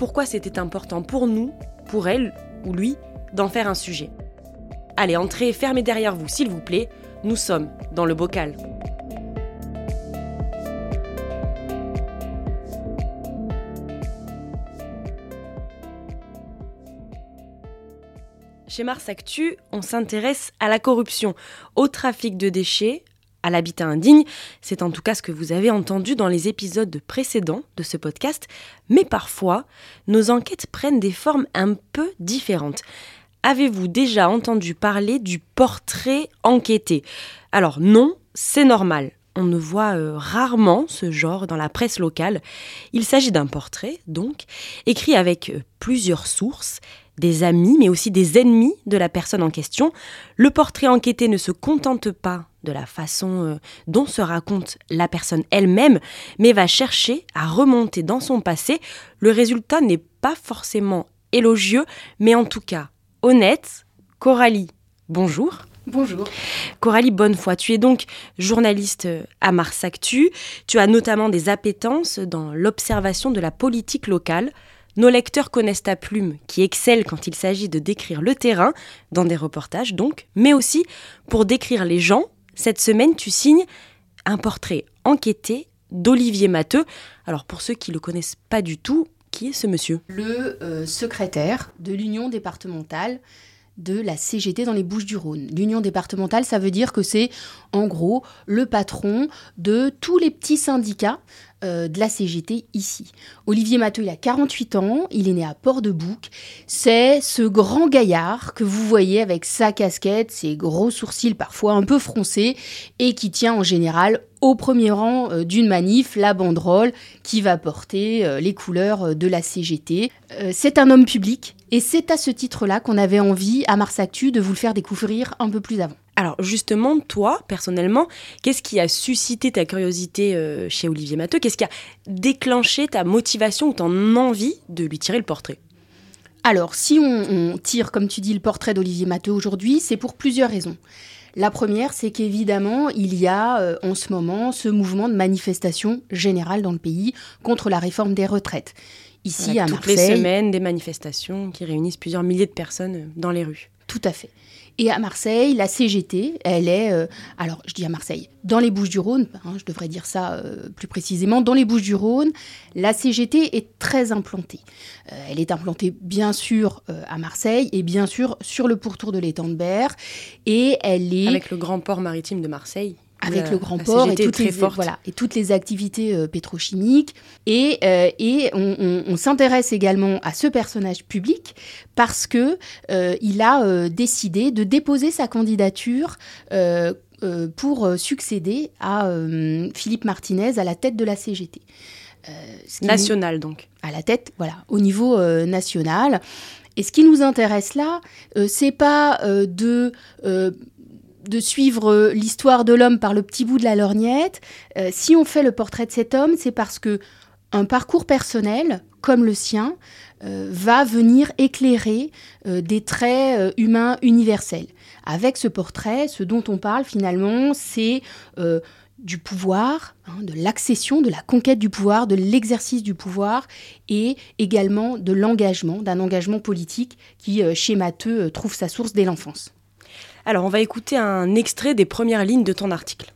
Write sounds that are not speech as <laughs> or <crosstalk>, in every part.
pourquoi c'était important pour nous, pour elle ou lui, d'en faire un sujet. Allez, entrez, fermez derrière vous, s'il vous plaît. Nous sommes dans le bocal. Chez Mars Actu, on s'intéresse à la corruption, au trafic de déchets, à l'habitat indigne. C'est en tout cas ce que vous avez entendu dans les épisodes précédents de ce podcast. Mais parfois, nos enquêtes prennent des formes un peu différentes. Avez-vous déjà entendu parler du portrait enquêté? Alors non, c'est normal. On ne voit euh, rarement ce genre dans la presse locale. Il s'agit d'un portrait, donc, écrit avec euh, plusieurs sources, des amis, mais aussi des ennemis de la personne en question. Le portrait enquêté ne se contente pas de la façon euh, dont se raconte la personne elle-même, mais va chercher à remonter dans son passé. Le résultat n'est pas forcément élogieux, mais en tout cas honnête. Coralie, bonjour. Bonjour. Coralie Bonnefoy, tu es donc journaliste à Mars Actu. Tu as notamment des appétences dans l'observation de la politique locale. Nos lecteurs connaissent ta plume, qui excelle quand il s'agit de décrire le terrain, dans des reportages donc, mais aussi pour décrire les gens. Cette semaine, tu signes un portrait enquêté d'Olivier Matteux. Alors pour ceux qui ne le connaissent pas du tout, qui est ce monsieur? Le euh, secrétaire de l'Union départementale de la CGT dans les Bouches-du-Rhône. L'union départementale, ça veut dire que c'est en gros le patron de tous les petits syndicats euh, de la CGT ici. Olivier Matteux, il a 48 ans, il est né à Port-de-Bouc. C'est ce grand gaillard que vous voyez avec sa casquette, ses gros sourcils parfois un peu froncés, et qui tient en général au premier rang euh, d'une manif la banderole qui va porter euh, les couleurs de la CGT. c'est un homme public, et c'est à ce titre-là qu'on avait envie à Mars Actu de vous le faire découvrir un peu plus avant. Alors justement, toi, personnellement, qu'est-ce qui a suscité ta curiosité euh, chez Olivier Matteux Qu'est-ce qui a déclenché ta motivation ou ton envie de lui tirer le portrait? Alors, si on, tire, comme tu dis, le portrait d'Olivier Matteux aujourd'hui, c'est pour plusieurs raisons. La première, c'est qu'évidemment, il y a euh, en ce moment ce mouvement de manifestation générale dans le pays contre la réforme des retraites. Ici, à toutes les semaines, des manifestations qui réunissent plusieurs milliers de personnes euh, dans les rues. Tout à fait. Et à Marseille, la CGT, elle est, euh, alors je dis à Marseille, dans les Bouches-du-Rhône, hein, je devrais dire ça euh, plus précisément, dans les Bouches-du-Rhône, la CGT est très implantée. Euh, elle est implantée bien sûr à Marseille et bien sûr sur le pourtour de l'étang de Berre. Et elle est... Avec le grand port maritime de Marseille avec le grand port et toutes, les, voilà, et toutes les activités euh, pétrochimiques. Et, euh, et on, s'intéresse également à ce personnage public parce que euh, il a décidé de déposer sa candidature pour succéder à Philippe Martinez à la tête de la CGT. National donc. À la tête, voilà, au niveau national. Et ce qui nous intéresse là, c'est pas de de suivre euh, l'histoire de l'homme par le petit bout de la lorgnette. Euh, si on fait le portrait de cet homme, c'est parce que un parcours personnel comme le sien euh, va venir éclairer des traits humains universels. Avec ce portrait, ce dont on parle finalement, c'est du pouvoir, hein, de l'accession, de la conquête du pouvoir, de l'exercice du pouvoir et également de l'engagement, d'un engagement politique qui, chez Matteux, trouve sa source dès l'enfance. Alors, on va écouter un extrait des premières lignes de ton article.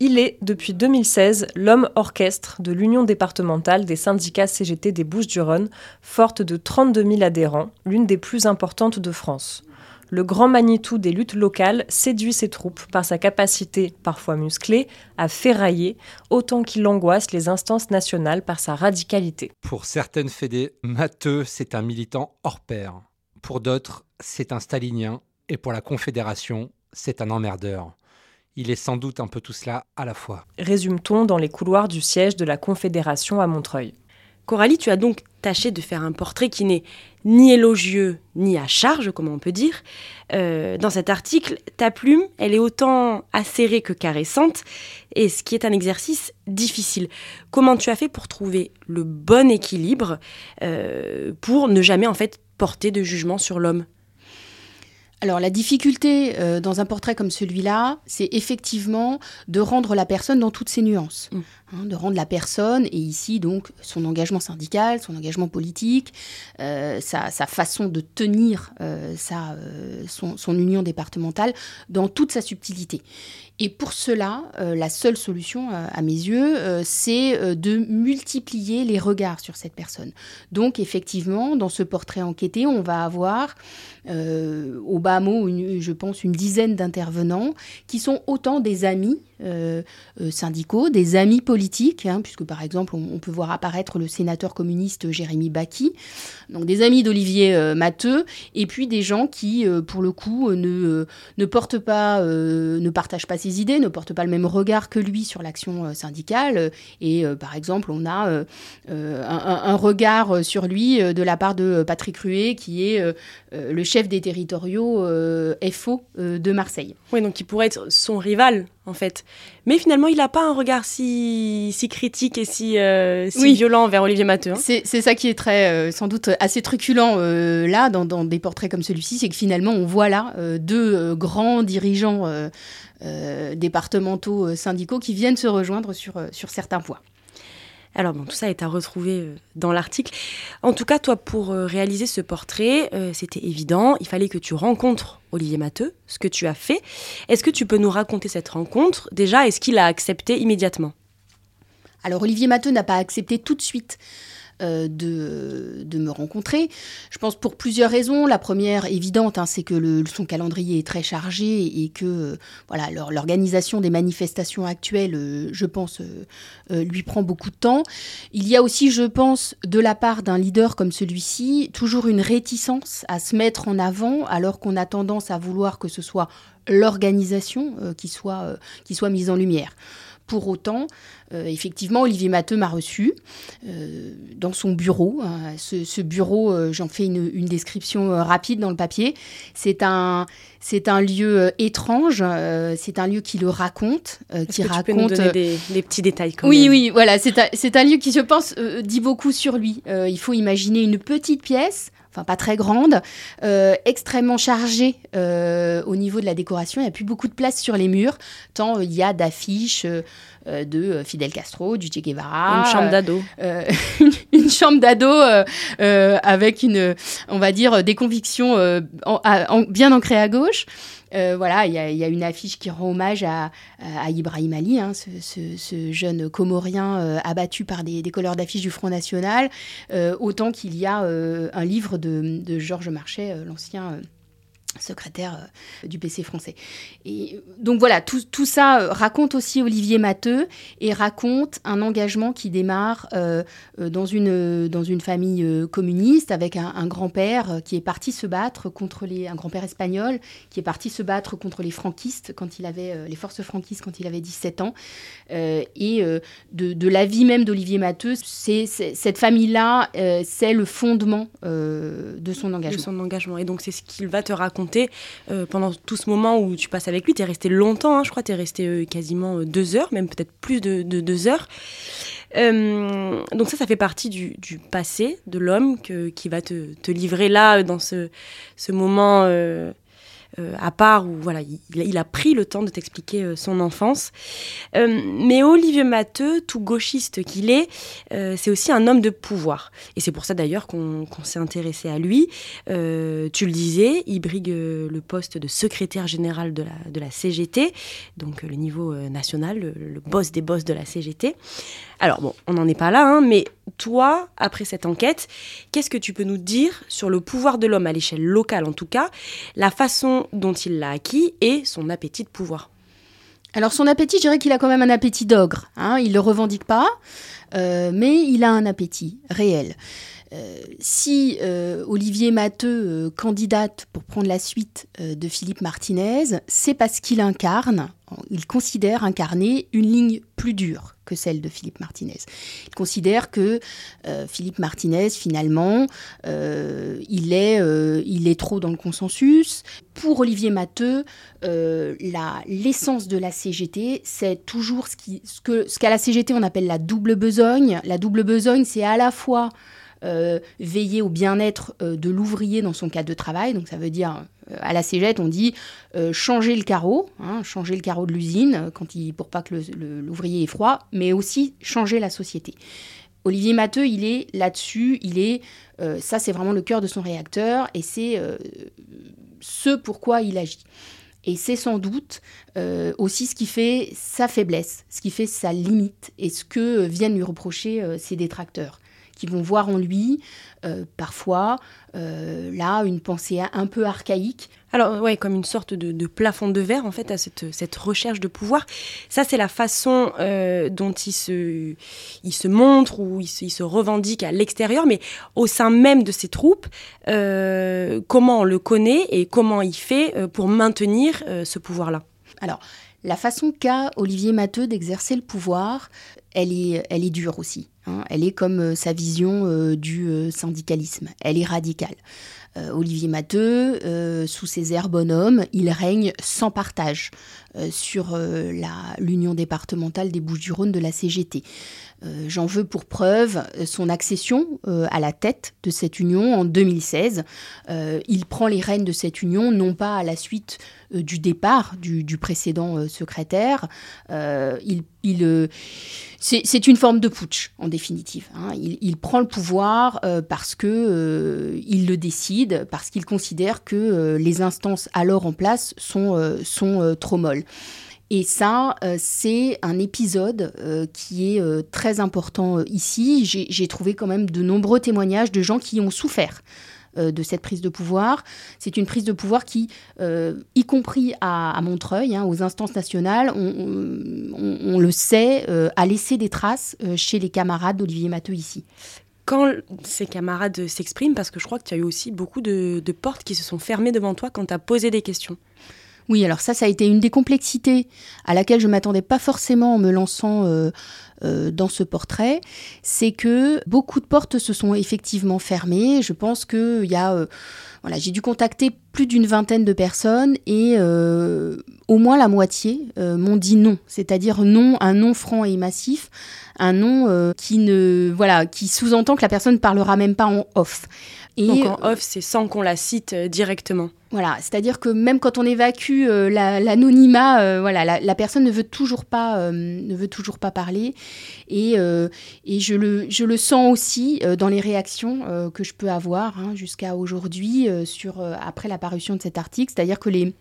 Il est, depuis 2016, l'homme orchestre de l'Union départementale des syndicats CGT des Bouches-du-Rhône, forte de 32 000 adhérents, l'une des plus importantes de France. Le grand Manitou des luttes locales séduit ses troupes par sa capacité, parfois musclée, à ferrailler, autant qu'il angoisse les instances nationales par sa radicalité. Pour certaines fédés, Matteux, c'est un militant hors pair. Pour d'autres, c'est un stalinien. Et pour la Confédération, c'est un emmerdeur. Il est sans doute un peu tout cela à la fois. Résume-t-on dans les couloirs du siège de la Confédération à Montreuil. Coralie, tu as donc tâché de faire un portrait qui n'est ni élogieux ni à charge, comme on peut dire. Euh, dans cet article, ta plume, elle est autant acérée que caressante, et ce qui est un exercice difficile. Comment tu as fait pour trouver le bon équilibre euh, pour ne jamais en fait porter de jugement sur l'homme? Alors la difficulté euh, dans un portrait comme celui-là, c'est effectivement de rendre la personne dans toutes ses nuances, mm. hein, de rendre la personne, et ici donc son engagement syndical, son engagement politique, euh, sa, façon de tenir euh, sa, son, son, union départementale dans toute sa subtilité. Et pour cela, la seule solution à mes yeux, c'est de multiplier les regards sur cette personne. Donc effectivement, dans ce portrait enquêté, on va avoir au bas mot, je pense, une dizaine d'intervenants qui sont autant des amis euh, euh, syndicaux, des amis politiques, hein, puisque par exemple, on, peut voir apparaître le sénateur communiste Jérémy Baki, donc des amis d'Olivier euh, Matteux, et puis des gens qui, pour le coup, ne, ne portent pas, ne partagent pas ses idées, ne portent pas le même regard que lui sur l'action syndicale. Et par exemple, on a un, regard sur lui de la part de Patrick Ruet, qui est le chef des territoriaux FO de Marseille. Oui, donc qui pourrait être son rival en fait. Mais finalement, il n'a pas un regard si, si critique et si, euh, violent vers Olivier Matteux. Hein. C'est ça qui est très, euh, sans doute assez truculent euh, là, dans, des portraits comme celui-ci, c'est que finalement, on voit là deux grands dirigeants départementaux syndicaux qui viennent se rejoindre sur, sur certains points. Alors bon, tout ça est à retrouver euh, dans l'article. En tout cas, toi, pour euh, réaliser ce portrait, euh, c'était évident. Il fallait que tu rencontres Olivier Matteux, ce que tu as fait. Est-ce que tu peux nous raconter cette rencontre? Déjà, est-ce qu'il a accepté immédiatement? Alors, Olivier Matteux n'a pas accepté tout de suite. Euh, de, me rencontrer. Je pense pour plusieurs raisons. La première, évidente, hein, c'est que le, son calendrier est très chargé et que euh, voilà, l'organisation des manifestations actuelles, euh, je pense, lui prend beaucoup de temps. Il y a aussi, je pense, de la part d'un leader comme celui-ci, toujours une réticence à se mettre en avant alors qu'on a tendance à vouloir que ce soit l'organisation qui, qui soit mise en lumière. Pour autant, euh, effectivement, Olivier Matteux m'a reçu euh, dans son bureau. Hein. Ce, bureau, euh, j'en fais une, description rapide dans le papier. C'est un, c'est un lieu étrange. c'est un lieu qui le raconte, qui que raconte. Tu peux nous donner des, petits détails. Quand oui, oui, voilà. C'est un, c'est un lieu qui, je pense, dit beaucoup sur lui. il faut imaginer une petite pièce enfin pas très grande, extrêmement chargée au niveau de la décoration. Il n'y a plus beaucoup de place sur les murs, tant il y a d'affiches, euh, de euh, Fidel Castro, du Che Guevara. Une chambre d'ado. <laughs> Euh, une, chambre d'ado avec une, on va dire, des convictions bien ancrées à gauche. voilà, il y, a une affiche qui rend hommage à, Ibrahim Ali, hein, ce, jeune comorien abattu par des, des couleurs d'affiches du Front National, autant qu'il y a un livre de, de Georges Marchais, l'ancien secrétaire euh, du PC français. Et donc voilà, tout, tout, ça euh, raconte aussi Olivier Matteux et raconte un engagement qui démarre euh, dans, une, dans une famille communiste avec un, grand-père qui est parti se battre contre les... un grand-père espagnol qui est parti se battre contre les franquistes quand il avait... les forces franquistes quand il avait 17 ans. et de, de, la vie même d'Olivier Matteux, c'est, cette famille-là, c'est le fondement de son engagement. De son engagement. Et donc c'est ce qu'il va te raconter euh, pendant tout ce moment où tu passes avec lui. Tu es resté longtemps, hein, je crois, tu es resté euh, quasiment euh, deux heures, même peut-être plus de, deux heures. donc ça, ça fait partie du, passé de l'homme qui va te, livrer là, dans ce, ce moment à part où voilà, il, a pris le temps de t'expliquer son enfance. mais Olivier Matteux, tout gauchiste qu'il est, c'est aussi un homme de pouvoir. Et c'est pour ça d'ailleurs qu'on s'est intéressé à lui. tu le disais, il brigue le poste de secrétaire général de la, de la CGT, donc le niveau national, le, le boss des boss de la CGT. Alors bon, on n'en est pas là, hein, mais toi, après cette enquête, qu'est-ce que tu peux nous dire sur le pouvoir de l'homme à l'échelle locale en tout cas, la façon dont il l'a acquis et son appétit de pouvoir? Alors son appétit, je dirais qu'il a quand même un appétit d'ogre. Hein. Il ne le revendique pas, euh, mais il a un appétit réel. Euh, si euh, Olivier Matteux candidate pour prendre la suite de Philippe Martinez, c'est parce qu'il incarne, il considère incarner une ligne plus dure que celle de Philippe Martinez. Il considère que euh, Philippe Martinez, finalement, euh, il, est, euh, il est trop dans le consensus. Pour Olivier Matteux, l'essence de la CGT, c'est toujours ce qu'à ce ce qu'à la CGT on appelle la double besogne. La double besogne, c'est à la fois veiller au bien-être de l'ouvrier dans son cadre de travail, donc ça veut dire à la cégette, on dit euh, changer le carreau, hein, changer le carreau de l'usine euh, quand il, pour pas que l'ouvrier ait froid, mais aussi changer la société. Olivier Matteux, il est là-dessus, il est, euh, ça c'est vraiment le cœur de son réacteur et c'est ce pourquoi il agit. Et c'est sans doute aussi ce qui fait sa faiblesse, ce qui fait sa limite et ce que viennent lui reprocher ses détracteurs qui vont voir en lui euh, parfois euh, là une pensée un peu archaïque. Alors ouais, comme une sorte de, plafond de verre en fait à cette, cette recherche de pouvoir. Ça c'est la façon euh, dont il se, il se montre ou il se, revendique à l'extérieur, mais au sein même de ses troupes, comment on le connaît et comment il fait pour maintenir ce pouvoir-là? Alors la façon qu'a Olivier Matteux d'exercer le pouvoir, elle est, dure aussi. Hein. Elle est comme euh, sa vision euh, du euh, syndicalisme. Elle est radicale. Olivier Matteux, sous ses airs bonhommes, il règne sans partage sur l'union départementale des Bouches-du-Rhône de la CGT. Euh, j'en veux pour preuve euh, son accession euh, à la tête de cette union en 2016. il prend les rênes de cette union non pas à la suite du départ du, précédent secrétaire. il, c'est une forme de putsch, en définitive. Hein. Il, prend le pouvoir parce que il le décide, parce qu'il considère que les instances alors en place sont, sont trop molles. Et ça, euh, c'est un épisode euh, qui est euh, très important ici. J'ai trouvé quand même de nombreux témoignages de gens qui ont souffert de cette prise de pouvoir. C'est une prise de pouvoir qui, y compris à, Montreuil, hein, aux instances nationales, on, le sait, a laissé des traces chez les camarades d'Olivier Matteux ici quand ces camarades s'expriment, parce que je crois que tu as eu aussi beaucoup de, de portes qui se sont fermées devant toi quand tu as posé des questions. Oui, alors ça, ça a été une des complexités à laquelle je m'attendais pas forcément en me lançant euh, euh, dans ce portrait. C'est que beaucoup de portes se sont effectivement fermées. Je pense qu'il y a... Euh, voilà, j'ai dû contacter plus d'une vingtaine de personnes et au moins la moitié m'ont dit non, c'est-à-dire non, un non franc et massif, un non qui ne voilà, qui sous-entend que la personne ne parlera même pas en off. Donc en off, c'est sans qu'on la cite euh, directement. Voilà, c'est-à-dire que même quand on évacue euh, l'anonymat, euh, voilà, la, personne ne veut toujours pas, ne veut toujours pas parler. Et, et je, le, je le sens aussi dans les réactions que je peux avoir hein, jusqu'à aujourd'hui sur après la parution de cet article, c'est-à-dire que les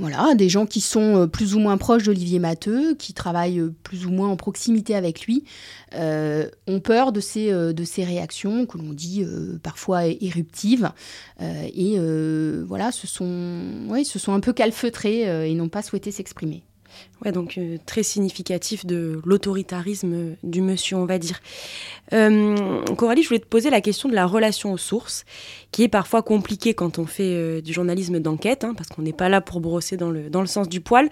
voilà, des gens qui sont euh, plus ou moins proches d'Olivier Matteux, qui travaillent euh, plus ou moins en proximité avec lui, euh, ont peur de ces, réactions que l'on dit parfois éruptives. et voilà, se se sont un peu calfeutrés et n'ont pas souhaité s'exprimer. Ouais, donc euh, très significatif de l'autoritarisme du monsieur, on va dire. Euh, Coralie, je voulais te poser la question de la relation aux sources, qui est parfois compliquée quand on fait euh, du journalisme d'enquête, hein, parce qu'on n'est pas là pour brosser dans le, dans le sens du poil,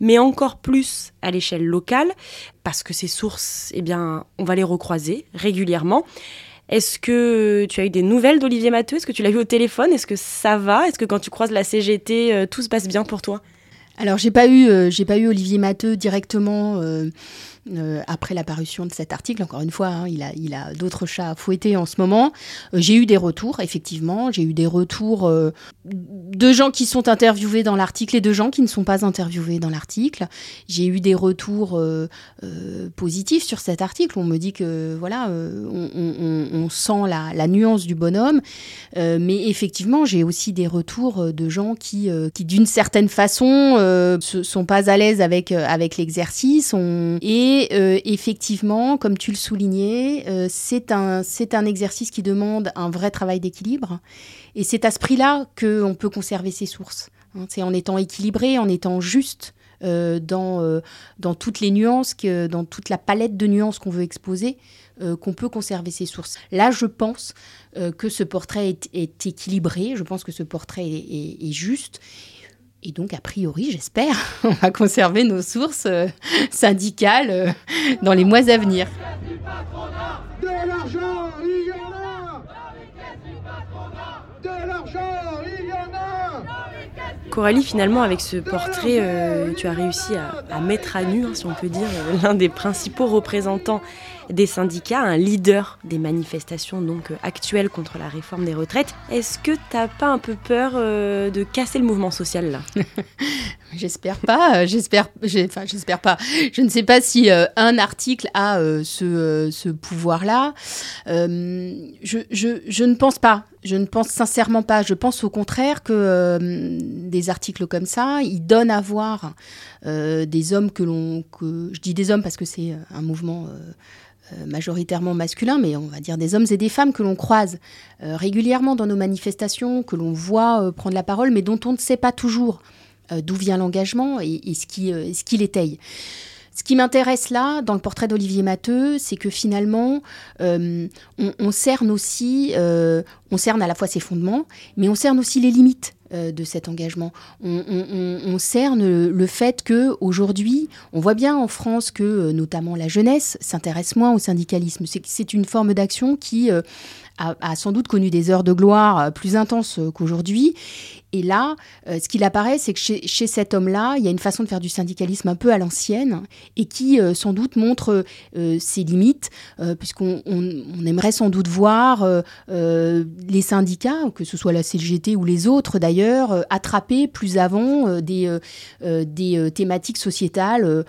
mais encore plus à l'échelle locale, parce que ces sources, eh bien, on va les recroiser régulièrement. Est-ce que tu as eu des nouvelles d'Olivier Matteux Est-ce que tu l'as vu au téléphone? Est-ce que ça va? Est-ce que quand tu croises la CGT, tout se passe bien pour toi? Alors j'ai pas eu euh, j'ai pas eu Olivier Matteux directement euh, après l'apparition de cet article. Encore une fois, hein, il a, d'autres chats à fouetter en ce moment. j'ai eu des retours, effectivement. J'ai eu des retours de gens qui sont interviewés dans l'article et de gens qui ne sont pas interviewés dans l'article. J'ai eu des retours positifs sur cet article. On me dit que voilà, on, sent la, nuance du bonhomme. mais effectivement, j'ai aussi des retours de gens qui, d'une certaine façon, ne sont pas à l'aise avec, avec l'exercice. Et effectivement, comme tu le soulignais, c'est un, un exercice qui demande un vrai travail d'équilibre. Et c'est à ce prix-là qu'on peut conserver ses sources. Hein. c'est en étant équilibré, en étant juste. dans, dans toutes les nuances, dans toute la palette de nuances qu'on veut exposer, qu'on peut conserver ses sources. Là, je pense que ce portrait est, équilibré, je pense que ce portrait est juste. Et donc, a priori, j'espère, <laughs> on va conserver nos sources euh, syndicales euh, dans les mois à venir. Coralie, finalement, avec ce portrait, euh, tu as réussi à, mettre à nu, hein, si on peut dire, l'un des principaux représentants des syndicats, un leader des manifestations donc euh, actuelles contre la réforme des retraites. Est-ce que tu n'as pas un peu peur euh, de casser le mouvement social là? <laughs> J'espère pas, euh, j'espère, enfin j'espère pas. Je ne sais pas si un article a ce, ce pouvoir-là. Je, je, je, ne pense pas. Je ne pense sincèrement pas. Je pense au contraire que des articles comme ça, ils donnent à voir des hommes que l'on, je dis des hommes parce que c'est un mouvement majoritairement masculins, mais on va dire des hommes et des femmes que l'on croise euh, régulièrement dans nos manifestations, que l'on voit euh, prendre la parole, mais dont on ne sait pas toujours d'où vient l'engagement et, ce qui, ce qui l'étaye. Ce qui m'intéresse là, dans le portrait d'Olivier Matteux, c'est que finalement, on, cerne aussi, on cerne à la fois ses fondements, mais on cerne aussi les limites euh, de cet engagement. On, cerne le fait que aujourd'hui, on voit bien en France que euh, notamment la jeunesse s'intéresse moins au syndicalisme. C'est une forme d'action qui euh, a, sans doute connu des heures de gloire plus intenses qu'aujourd'hui et là, ce qu'il apparaît, c'est que chez, cet homme-là, il y a une façon de faire du syndicalisme un peu à l'ancienne et qui sans doute montre ses limites, puisqu'on aimerait sans doute voir les syndicats, que ce soit la CGT ou les autres d'ailleurs, attraper plus avant des, des thématiques sociétales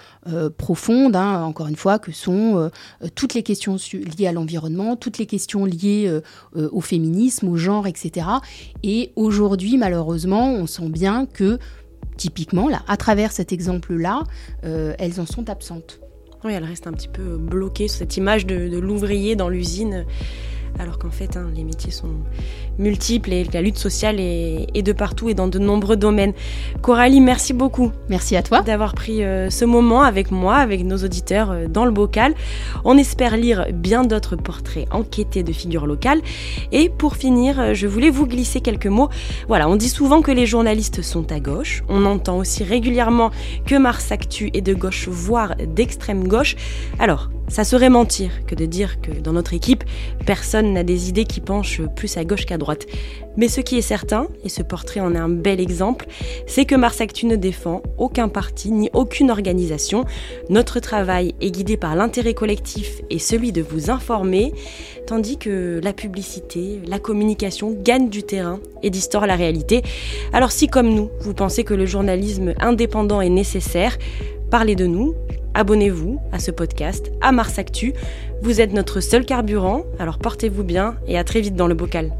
profondes, hein, encore une fois, que sont toutes les questions liées à l'environnement, toutes les questions liées au féminisme, au genre, etc. Et aujourd'hui, malheureusement, on sent bien que, typiquement, là, à travers cet exemple-là, euh, elles en sont absentes. Oui, elles restent un petit peu bloquées sur cette image de l'ouvrier dans l'usine alors qu'en fait, hein, les métiers sont multiples et la lutte sociale est, de partout et dans de nombreux domaines. Coralie, merci beaucoup. Merci à toi. D'avoir pris euh, ce moment avec moi, avec nos auditeurs euh, dans le bocal. On espère lire bien d'autres portraits enquêtés de figures locales. Et pour finir, euh, je voulais vous glisser quelques mots. Voilà, on dit souvent que les journalistes sont à gauche. On entend aussi régulièrement que Mars Actu est de gauche, voire d'extrême gauche. Alors, ça serait mentir que de dire que dans notre équipe, personne n'a des idées qui penchent plus à gauche qu'à droite. Mais ce qui est certain, et ce portrait en est un bel exemple, c'est que Mars Actu ne défend aucun parti ni aucune organisation. Notre travail est guidé par l'intérêt collectif et celui de vous informer, tandis que la publicité, la communication gagnent du terrain et distordent la réalité. Alors si comme nous, vous pensez que le journalisme indépendant est nécessaire, parlez de nous, abonnez-vous à ce podcast, à Mars Actu. Vous êtes notre seul carburant, alors portez-vous bien et à très vite dans le bocal.